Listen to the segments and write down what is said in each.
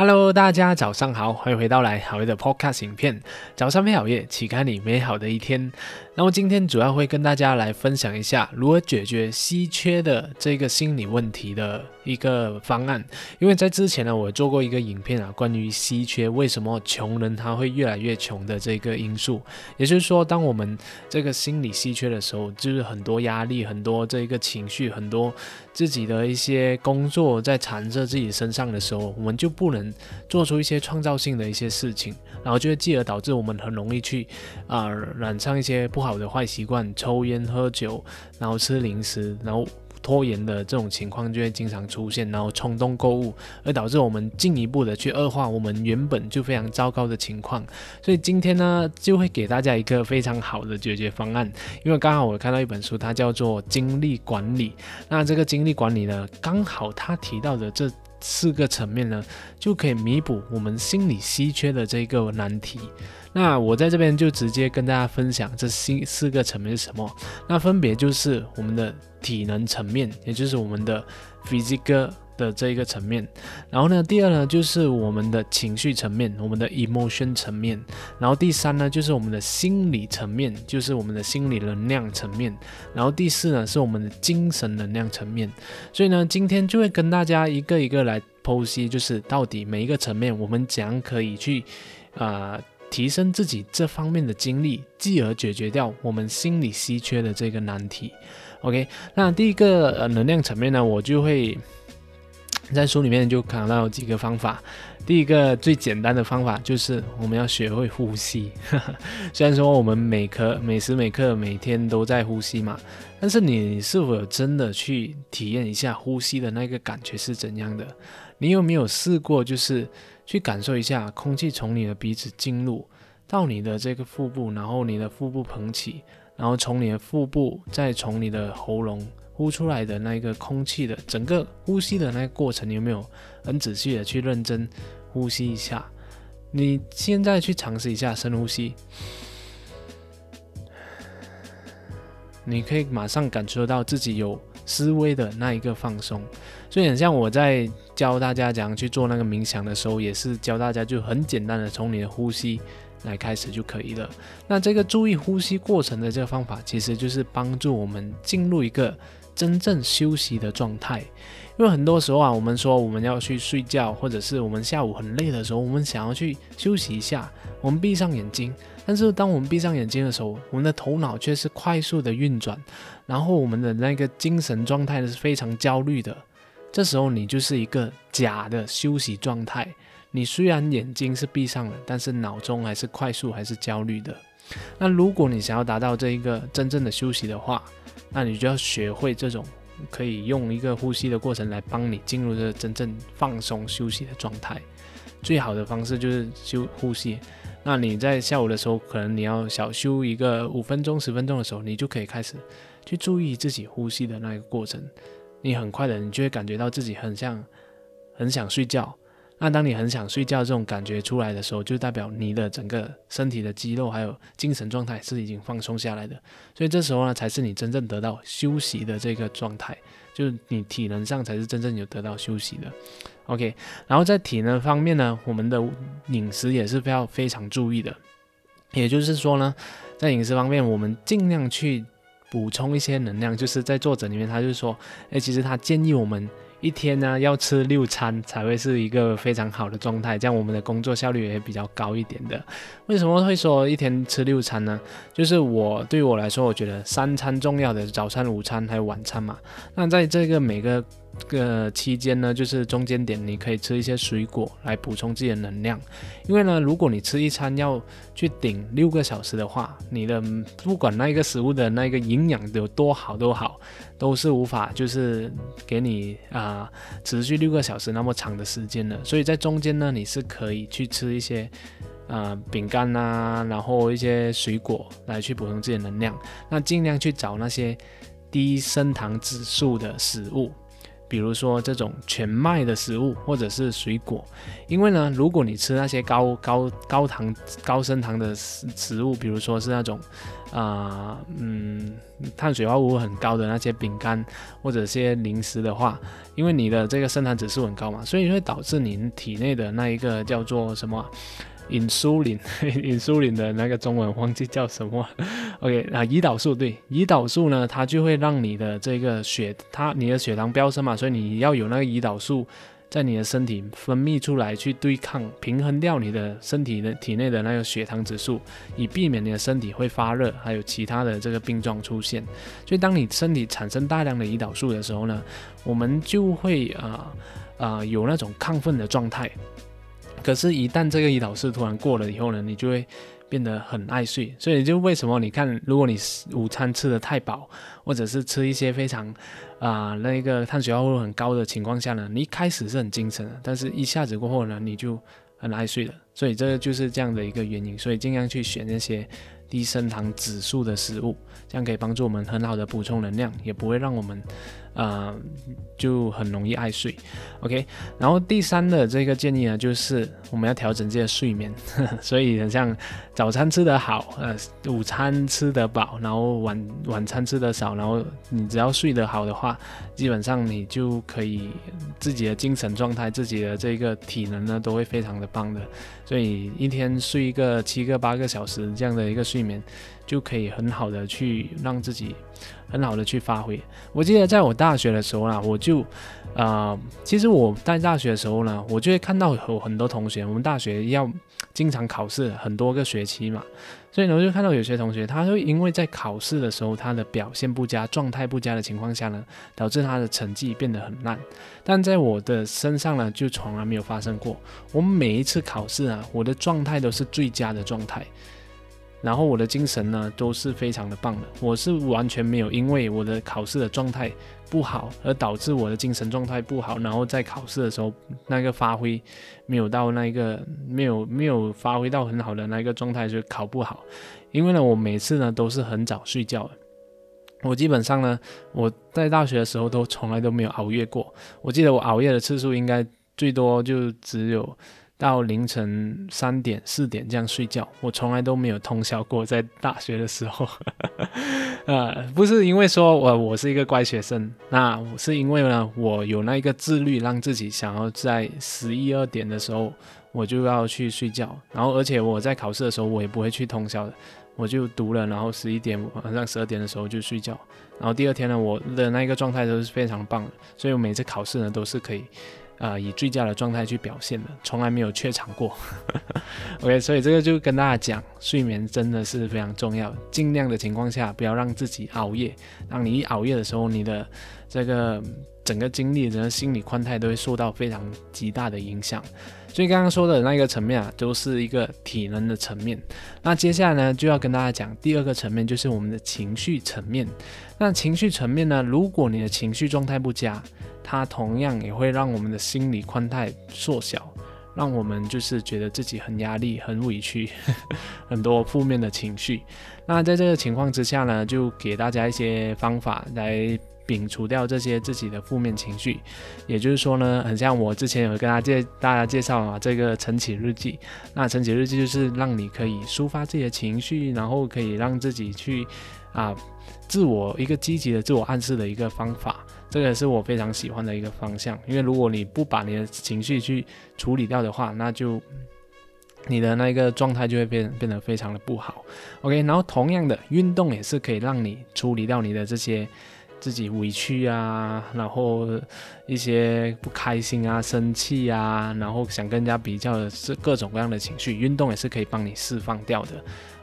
Hello，大家早上好，欢迎回到来好夜的 Podcast 影片。早上美好夜，启开你美好的一天。那么今天主要会跟大家来分享一下如何解决稀缺的这个心理问题的一个方案。因为在之前呢，我做过一个影片啊，关于稀缺为什么穷人他会越来越穷的这个因素。也就是说，当我们这个心理稀缺的时候，就是很多压力、很多这个情绪、很多自己的一些工作在缠着自己身上的时候，我们就不能做出一些创造性的一些事情，然后就会继而导致我们很容易去啊染上一些不好。的坏习惯，抽烟喝酒，然后吃零食，然后拖延的这种情况就会经常出现，然后冲动购物，而导致我们进一步的去恶化我们原本就非常糟糕的情况。所以今天呢，就会给大家一个非常好的解决方案。因为刚好我看到一本书，它叫做精力管理。那这个精力管理呢，刚好它提到的这四个层面呢，就可以弥补我们心理稀缺的这个难题。那我在这边就直接跟大家分享这四四个层面是什么？那分别就是我们的体能层面，也就是我们的 physical 的这一个层面。然后呢，第二呢就是我们的情绪层面，我们的 emotion 层面。然后第三呢就是我们的心理层面，就是我们的心理能量层面。然后第四呢是我们的精神能量层面。所以呢，今天就会跟大家一个一个来剖析，就是到底每一个层面我们怎样可以去啊。提升自己这方面的精力，继而解决掉我们心理稀缺的这个难题。OK，那第一个呃能量层面呢，我就会在书里面就看到几个方法。第一个最简单的方法就是我们要学会呼吸。虽然说我们每刻每时每刻每天都在呼吸嘛，但是你是否有真的去体验一下呼吸的那个感觉是怎样的？你有没有试过就是？去感受一下空气从你的鼻子进入到你的这个腹部，然后你的腹部膨起，然后从你的腹部再从你的喉咙呼出来的那一个空气的整个呼吸的那个过程，有没有很仔细的去认真呼吸一下？你现在去尝试一下深呼吸，你可以马上感受到自己有。思维的那一个放松，所以很像我在教大家怎样去做那个冥想的时候，也是教大家就很简单的从你的呼吸来开始就可以了。那这个注意呼吸过程的这个方法，其实就是帮助我们进入一个真正休息的状态。因为很多时候啊，我们说我们要去睡觉，或者是我们下午很累的时候，我们想要去休息一下，我们闭上眼睛。但是当我们闭上眼睛的时候，我们的头脑却是快速的运转，然后我们的那个精神状态是非常焦虑的。这时候你就是一个假的休息状态。你虽然眼睛是闭上了，但是脑中还是快速还是焦虑的。那如果你想要达到这一个真正的休息的话，那你就要学会这种可以用一个呼吸的过程来帮你进入这真正放松休息的状态。最好的方式就是休呼吸。那你在下午的时候，可能你要小休一个五分钟、十分钟的时候，你就可以开始去注意自己呼吸的那个过程。你很快的，你就会感觉到自己很像很想睡觉。那当你很想睡觉这种感觉出来的时候，就代表你的整个身体的肌肉还有精神状态是已经放松下来的。所以这时候呢，才是你真正得到休息的这个状态，就是你体能上才是真正有得到休息的。OK，然后在体能方面呢，我们的饮食也是要非常注意的。也就是说呢，在饮食方面，我们尽量去补充一些能量。就是在作者里面，他就说，哎，其实他建议我们。一天呢要吃六餐才会是一个非常好的状态，这样我们的工作效率也比较高一点的。为什么会说一天吃六餐呢？就是我对于我来说，我觉得三餐重要的，早餐、午餐还有晚餐嘛。那在这个每个个期间呢，就是中间点，你可以吃一些水果来补充自己的能量。因为呢，如果你吃一餐要去顶六个小时的话，你的不管那个食物的那个营养有多好都好，都是无法就是给你啊持续六个小时那么长的时间的。所以在中间呢，你是可以去吃一些啊饼干呐，然后一些水果来去补充自己的能量。那尽量去找那些低升糖指数的食物。比如说这种全麦的食物或者是水果，因为呢，如果你吃那些高高高糖高升糖的食食物，比如说是那种啊嗯碳水化合物很高的那些饼干或者些零食的话，因为你的这个升糖指数很高嘛，所以会导致你体内的那一个叫做什么？隐苏林，隐苏林的那个中文忘记叫什么。OK 啊，胰岛素对，胰岛素呢，它就会让你的这个血，它你的血糖飙升嘛，所以你要有那个胰岛素在你的身体分泌出来，去对抗平衡掉你的身体的体内的那个血糖指数，以避免你的身体会发热，还有其他的这个病状出现。所以当你身体产生大量的胰岛素的时候呢，我们就会啊啊有那种亢奋的状态。可是，一旦这个胰岛素突然过了以后呢，你就会变得很爱睡。所以，就为什么你看，如果你午餐吃的太饱，或者是吃一些非常啊那个碳水化合物很高的情况下呢，你一开始是很精神的，但是一下子过后呢，你就很爱睡了。所以，这就是这样的一个原因。所以，尽量去选那些低升糖指数的食物，这样可以帮助我们很好的补充能量，也不会让我们。啊，就很容易爱睡，OK。然后第三的这个建议呢，就是我们要调整自己的睡眠。所以很像早餐吃得好，呃，午餐吃得饱，然后晚晚餐吃得少，然后你只要睡得好的话，基本上你就可以自己的精神状态、自己的这个体能呢，都会非常的棒的。所以一天睡一个七个八个小时这样的一个睡里面，就可以很好的去让自己。很好的去发挥。我记得在我大学的时候呢，我就，呃，其实我在大学的时候呢，我就会看到有很多同学，我们大学要经常考试，很多个学期嘛，所以呢，我就看到有些同学，他会因为在考试的时候他的表现不佳、状态不佳的情况下呢，导致他的成绩变得很烂。但在我的身上呢，就从来没有发生过。我们每一次考试啊，我的状态都是最佳的状态。然后我的精神呢都是非常的棒的，我是完全没有因为我的考试的状态不好而导致我的精神状态不好，然后在考试的时候那个发挥没有到那个没有没有发挥到很好的那个状态就考不好，因为呢我每次呢都是很早睡觉的，我基本上呢我在大学的时候都从来都没有熬夜过，我记得我熬夜的次数应该最多就只有。到凌晨三点四点这样睡觉，我从来都没有通宵过。在大学的时候，呃，不是因为说我我是一个乖学生，那是因为呢，我有那一个自律，让自己想要在十一二点的时候我就要去睡觉。然后，而且我在考试的时候，我也不会去通宵的，我就读了，然后十一点晚上十二点的时候就睡觉。然后第二天呢，我的那个状态都是非常棒的，所以我每次考试呢都是可以。啊，以最佳的状态去表现的，从来没有怯场过。OK，所以这个就跟大家讲，睡眠真的是非常重要，尽量的情况下不要让自己熬夜。当你一熬夜的时候，你的这个整个精力、整个心理状态都会受到非常极大的影响。所以刚刚说的那个层面啊，都是一个体能的层面。那接下来呢，就要跟大家讲第二个层面，就是我们的情绪层面。那情绪层面呢，如果你的情绪状态不佳，它同样也会让我们的心理宽态缩小，让我们就是觉得自己很压力、很委屈，很多负面的情绪。那在这个情况之下呢，就给大家一些方法来摒除掉这些自己的负面情绪。也就是说呢，很像我之前有跟大家介大家介绍啊，这个晨起日记。那晨起日记就是让你可以抒发自己的情绪，然后可以让自己去啊，自我一个积极的自我暗示的一个方法。这个是我非常喜欢的一个方向，因为如果你不把你的情绪去处理掉的话，那就你的那个状态就会变变得非常的不好。OK，然后同样的运动也是可以让你处理掉你的这些自己委屈啊，然后一些不开心啊、生气啊，然后想跟人家比较的是各种各样的情绪，运动也是可以帮你释放掉的。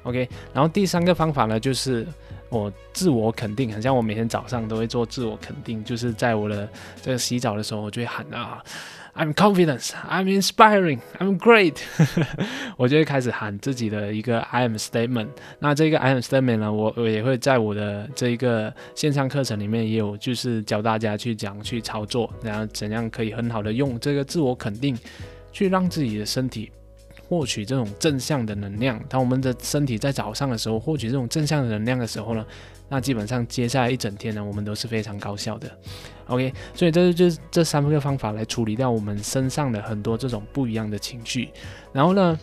OK，然后第三个方法呢，就是。我自我肯定，很像我每天早上都会做自我肯定，就是在我的这个洗澡的时候，我就会喊啊，I'm confident, I'm inspiring, I'm great，我就会开始喊自己的一个 I am statement。那这个 I am statement 呢，我我也会在我的这一个线上课程里面也有，就是教大家去讲去操作，然后怎样可以很好的用这个自我肯定去让自己的身体获取这种正向的能量。当我们的身体在早上的时候获取这种正向的能量的时候呢，那基本上接下来一整天呢，我们都是非常高效的。OK，所以这就是这三个方法来处理掉我们身上的很多这种不一样的情绪。然后呢，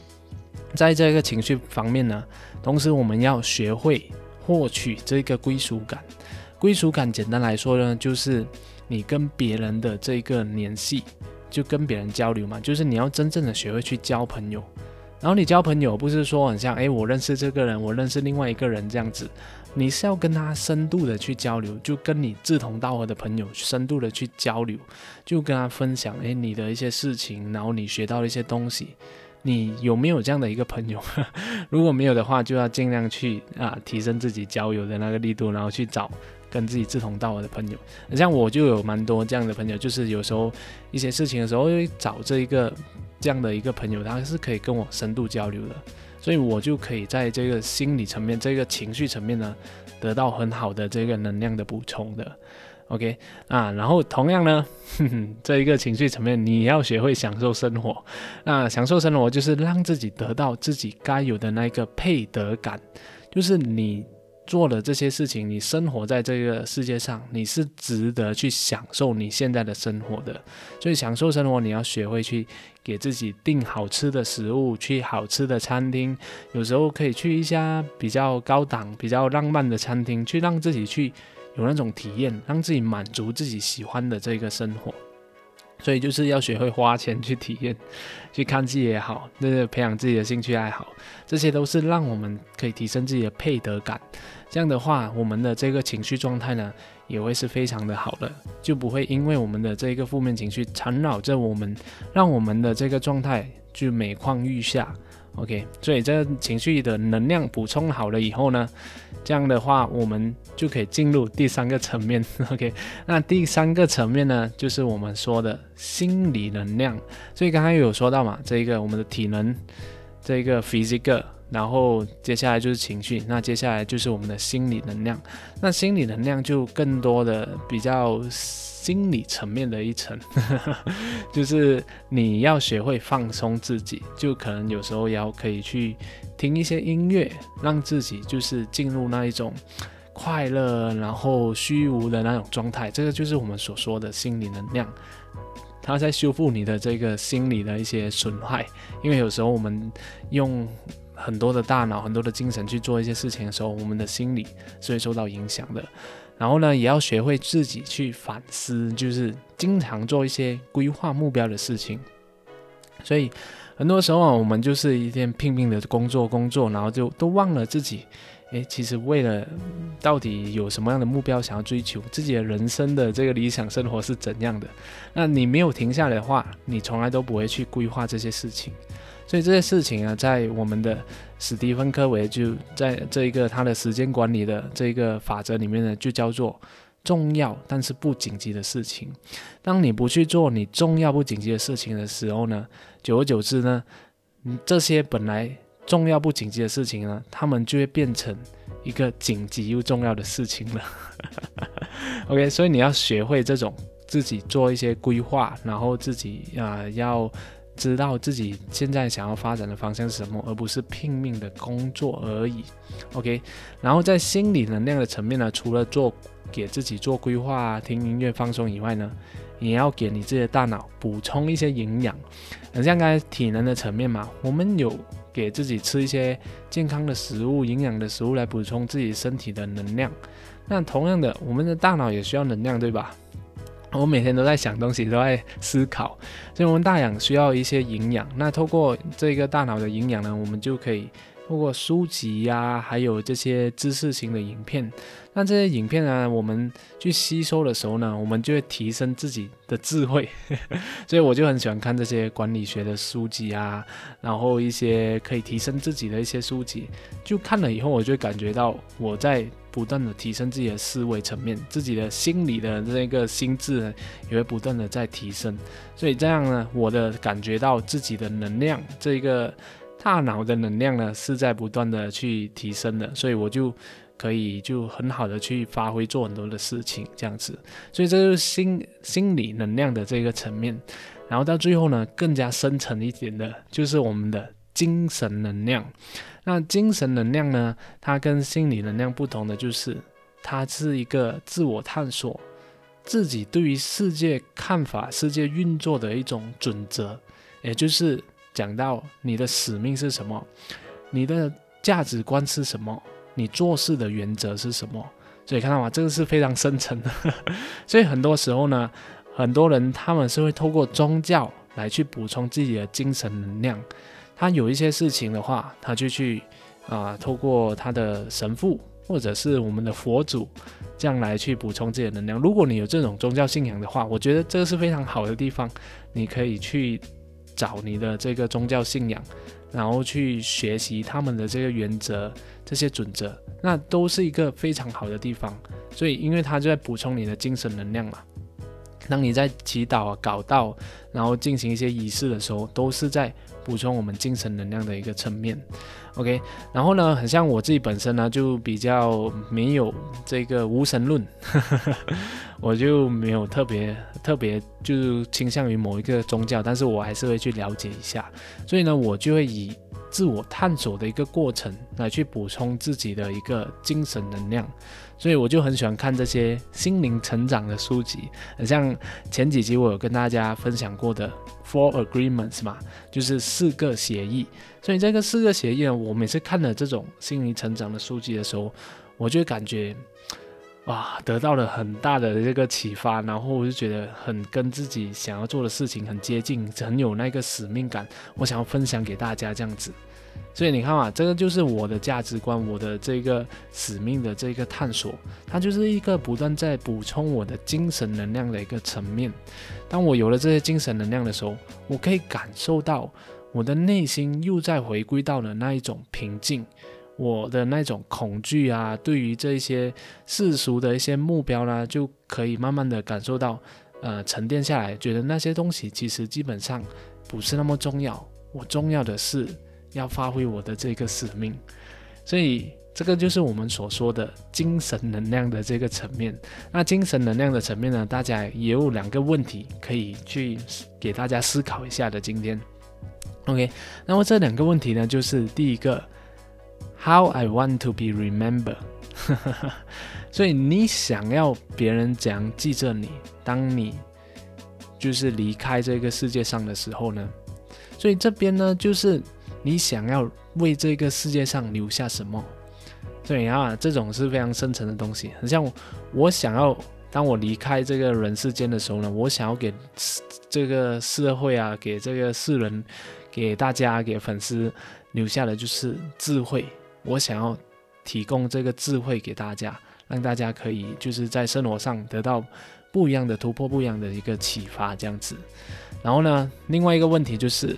在这个情绪方面呢，同时我们要学会获取这个归属感。归属感简单来说呢，就是你跟别人的这个联系。就跟别人交流嘛，就是你要真正的学会去交朋友。然后你交朋友不是说很像，诶，我认识这个人，我认识另外一个人这样子，你是要跟他深度的去交流，就跟你志同道合的朋友深度的去交流，就跟他分享，诶，你的一些事情，然后你学到的一些东西，你有没有这样的一个朋友？如果没有的话，就要尽量去啊，提升自己交友的那个力度，然后去找。跟自己志同道合的朋友，像我就有蛮多这样的朋友，就是有时候一些事情的时候会找这一个这样的一个朋友，他是可以跟我深度交流的，所以我就可以在这个心理层面、这个情绪层面呢，得到很好的这个能量的补充的。OK 啊，然后同样呢，这一个情绪层面，你要学会享受生活。那享受生活就是让自己得到自己该有的那个配得感，就是你。做了这些事情，你生活在这个世界上，你是值得去享受你现在的生活的。所以享受生活，你要学会去给自己订好吃的食物，去好吃的餐厅，有时候可以去一家比较高档、比较浪漫的餐厅，去让自己去有那种体验，让自己满足自己喜欢的这个生活。所以就是要学会花钱去体验，去看戏也好，那个培养自己的兴趣爱好，这些都是让我们可以提升自己的配得感。这样的话，我们的这个情绪状态呢，也会是非常的好的，就不会因为我们的这个负面情绪缠绕着我们，让我们的这个状态就每况愈下。OK，所以这情绪的能量补充好了以后呢，这样的话我们就可以进入第三个层面。OK，那第三个层面呢，就是我们说的心理能量。所以刚才有说到嘛，这一个我们的体能，这一个 physical，然后接下来就是情绪，那接下来就是我们的心理能量。那心理能量就更多的比较。心理层面的一层，就是你要学会放松自己，就可能有时候要可以去听一些音乐，让自己就是进入那一种快乐，然后虚无的那种状态。这个就是我们所说的心理能量，它在修复你的这个心理的一些损害。因为有时候我们用很多的大脑、很多的精神去做一些事情的时候，我们的心理是会受到影响的。然后呢，也要学会自己去反思，就是经常做一些规划目标的事情。所以很多时候啊，我们就是一天拼命的工作工作，然后就都忘了自己。诶，其实为了到底有什么样的目标想要追求，自己的人生的这个理想生活是怎样的？那你没有停下来的话，你从来都不会去规划这些事情。所以这些事情啊，在我们的史蒂芬·科维就在这一个他的时间管理的这个法则里面呢，就叫做重要但是不紧急的事情。当你不去做你重要不紧急的事情的时候呢，久而久之呢，这些本来重要不紧急的事情呢，他们就会变成一个紧急又重要的事情了。OK，所以你要学会这种自己做一些规划，然后自己啊要。知道自己现在想要发展的方向是什么，而不是拼命的工作而已。OK，然后在心理能量的层面呢，除了做给自己做规划、听音乐放松以外呢，也要给你自己的大脑补充一些营养。很像刚才体能的层面嘛，我们有给自己吃一些健康的食物、营养的食物来补充自己身体的能量。那同样的，我们的大脑也需要能量，对吧？我每天都在想东西，都在思考，所以我们大脑需要一些营养。那透过这个大脑的营养呢，我们就可以通过书籍呀，还有这些知识型的影片。那这些影片呢，我们去吸收的时候呢，我们就会提升自己的智慧。所以我就很喜欢看这些管理学的书籍啊，然后一些可以提升自己的一些书籍。就看了以后，我就感觉到我在。不断的提升自己的思维层面，自己的心理的这个心智，也会不断的在提升。所以这样呢，我的感觉到自己的能量，这个大脑的能量呢，是在不断的去提升的。所以我就可以就很好的去发挥做很多的事情，这样子。所以这就是心心理能量的这个层面。然后到最后呢，更加深层一点的，就是我们的精神能量。那精神能量呢，它跟心理能量不同的就是，它是一个自我探索自己对于世界看法、世界运作的一种准则，也就是讲到你的使命是什么，你的价值观是什么，你做事的原则是什么。所以看到吗？这个是非常深层的。所以很多时候呢，很多人他们是会透过宗教来去补充自己的精神能量。他有一些事情的话，他就去啊，透过他的神父或者是我们的佛祖这样来去补充自己的能量。如果你有这种宗教信仰的话，我觉得这个是非常好的地方，你可以去找你的这个宗教信仰，然后去学习他们的这个原则。这些准则，那都是一个非常好的地方。所以，因为它就在补充你的精神能量嘛。当你在祈祷、啊、搞道，然后进行一些仪式的时候，都是在补充我们精神能量的一个层面。OK，然后呢，很像我自己本身呢，就比较没有这个无神论，我就没有特别特别就倾向于某一个宗教，但是我还是会去了解一下。所以呢，我就会以。自我探索的一个过程，来去补充自己的一个精神能量，所以我就很喜欢看这些心灵成长的书籍，很像前几集我有跟大家分享过的 Four Agreements 嘛，就是四个协议。所以这个四个协议呢，我每次看了这种心灵成长的书籍的时候，我就感觉。哇，得到了很大的这个启发，然后我就觉得很跟自己想要做的事情很接近，很有那个使命感，我想要分享给大家这样子。所以你看嘛，这个就是我的价值观，我的这个使命的这个探索，它就是一个不断在补充我的精神能量的一个层面。当我有了这些精神能量的时候，我可以感受到我的内心又在回归到了那一种平静。我的那种恐惧啊，对于这些世俗的一些目标呢，就可以慢慢的感受到，呃，沉淀下来，觉得那些东西其实基本上不是那么重要。我重要的是要发挥我的这个使命，所以这个就是我们所说的精神能量的这个层面。那精神能量的层面呢，大家也有两个问题可以去给大家思考一下的。今天，OK，那么这两个问题呢，就是第一个。How I want to be remembered，所以你想要别人怎样记着你？当你就是离开这个世界上的时候呢？所以这边呢，就是你想要为这个世界上留下什么？对啊，这种是非常深层的东西。很像我想要，当我离开这个人世间的时候呢，我想要给这个社会啊，给这个世人，给大家，给粉丝留下的就是智慧。我想要提供这个智慧给大家，让大家可以就是在生活上得到不一样的突破，不一样的一个启发，这样子。然后呢，另外一个问题就是，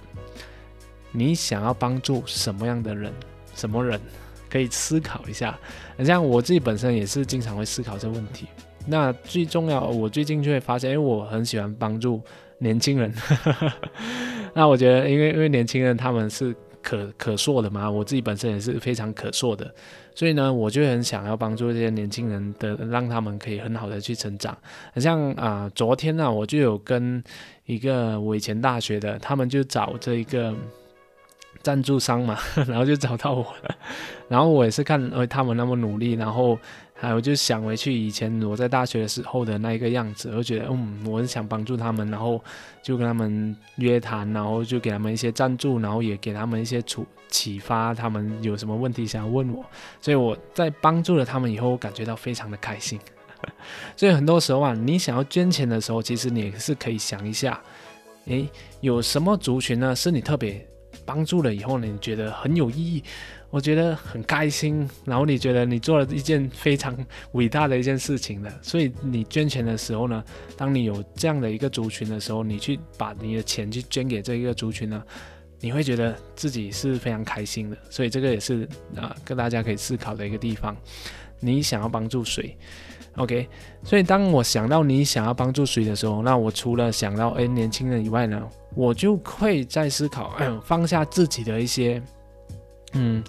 你想要帮助什么样的人？什么人？可以思考一下。像我自己本身也是经常会思考这个问题。那最重要，我最近就会发现，因为我很喜欢帮助年轻人。那我觉得，因为因为年轻人他们是。可可塑的嘛，我自己本身也是非常可塑的，所以呢，我就很想要帮助这些年轻人的，让他们可以很好的去成长。很像啊，昨天呢，我就有跟一个我以前大学的，他们就找这一个赞助商嘛，然后就找到我了，然后我也是看呃他们那么努力，然后。还有就想回去以前我在大学的时候的那一个样子，我觉得嗯，我是想帮助他们，然后就跟他们约谈，然后就给他们一些赞助，然后也给他们一些处启发，他们有什么问题想要问我，所以我在帮助了他们以后，我感觉到非常的开心。所以很多时候啊，你想要捐钱的时候，其实你也是可以想一下，诶，有什么族群呢是你特别帮助了以后呢，你觉得很有意义？我觉得很开心，然后你觉得你做了一件非常伟大的一件事情了，所以你捐钱的时候呢，当你有这样的一个族群的时候，你去把你的钱去捐给这一个族群呢，你会觉得自己是非常开心的，所以这个也是啊，跟大家可以思考的一个地方。你想要帮助谁？OK，所以当我想到你想要帮助谁的时候，那我除了想到诶年轻人以外呢，我就会在思考，放下自己的一些。嗯，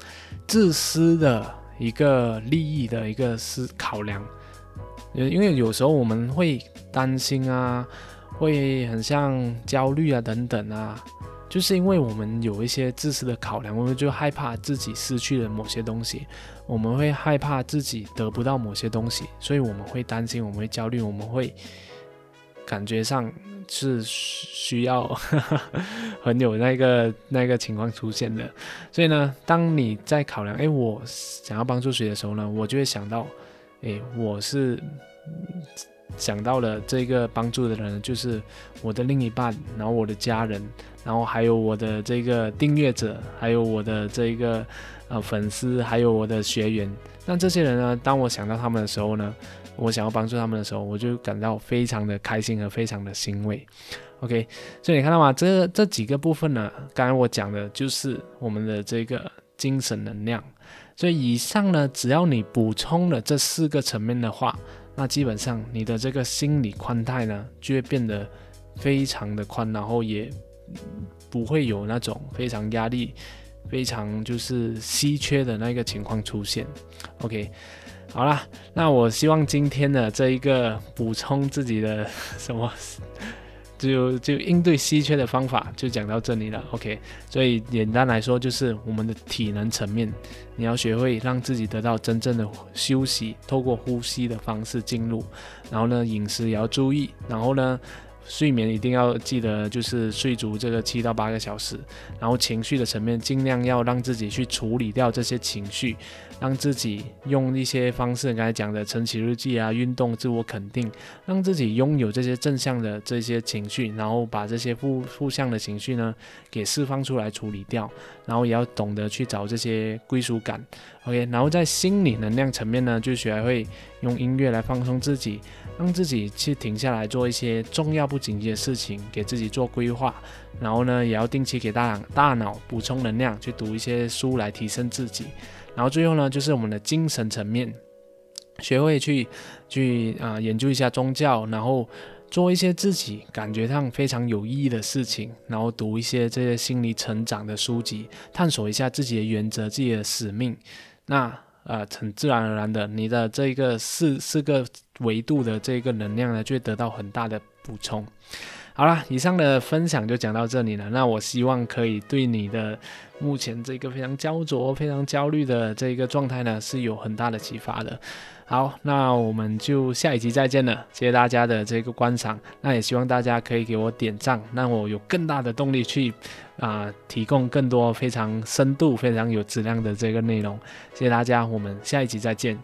自私的一个利益的一个思考量，因为有时候我们会担心啊，会很像焦虑啊等等啊，就是因为我们有一些自私的考量，我们就害怕自己失去了某些东西，我们会害怕自己得不到某些东西，所以我们会担心，我们会焦虑，我们会感觉上是需要 很有那个那个情况出现的。所以呢，当你在考量，哎，我想要帮助谁的时候呢，我就会想到，哎，我是。想到了这个帮助的人就是我的另一半，然后我的家人，然后还有我的这个订阅者，还有我的这个呃粉丝，还有我的学员。那这些人呢，当我想到他们的时候呢，我想要帮助他们的时候，我就感到非常的开心和非常的欣慰。OK，所以你看到吗？这这几个部分呢，刚才我讲的就是我们的这个精神能量。所以以上呢，只要你补充了这四个层面的话。那基本上你的这个心理宽带呢，就会变得非常的宽，然后也不会有那种非常压力、非常就是稀缺的那个情况出现。OK，好啦，那我希望今天的这一个补充自己的什么。就就应对稀缺的方法就讲到这里了，OK。所以简单来说，就是我们的体能层面，你要学会让自己得到真正的休息，透过呼吸的方式进入。然后呢，饮食也要注意。然后呢。睡眠一定要记得，就是睡足这个七到八个小时。然后情绪的层面，尽量要让自己去处理掉这些情绪，让自己用一些方式，刚才讲的晨起日记啊、运动、自我肯定，让自己拥有这些正向的这些情绪，然后把这些负负向的情绪呢给释放出来处理掉。然后也要懂得去找这些归属感，OK。然后在心理能量层面呢，就学会用音乐来放松自己。让自己去停下来做一些重要不紧急的事情，给自己做规划，然后呢，也要定期给大大脑补充能量，去读一些书来提升自己。然后最后呢，就是我们的精神层面，学会去去啊研究一下宗教，然后做一些自己感觉上非常有意义的事情，然后读一些这些心理成长的书籍，探索一下自己的原则、自己的使命。那呃，很自然而然的，你的这个四四个维度的这个能量呢，就会得到很大的补充。好了，以上的分享就讲到这里了。那我希望可以对你的目前这个非常焦灼、非常焦虑的这个状态呢，是有很大的启发的。好，那我们就下一集再见了。谢谢大家的这个观赏，那也希望大家可以给我点赞，让我有更大的动力去啊提供更多非常深度、非常有质量的这个内容。谢谢大家，我们下一集再见。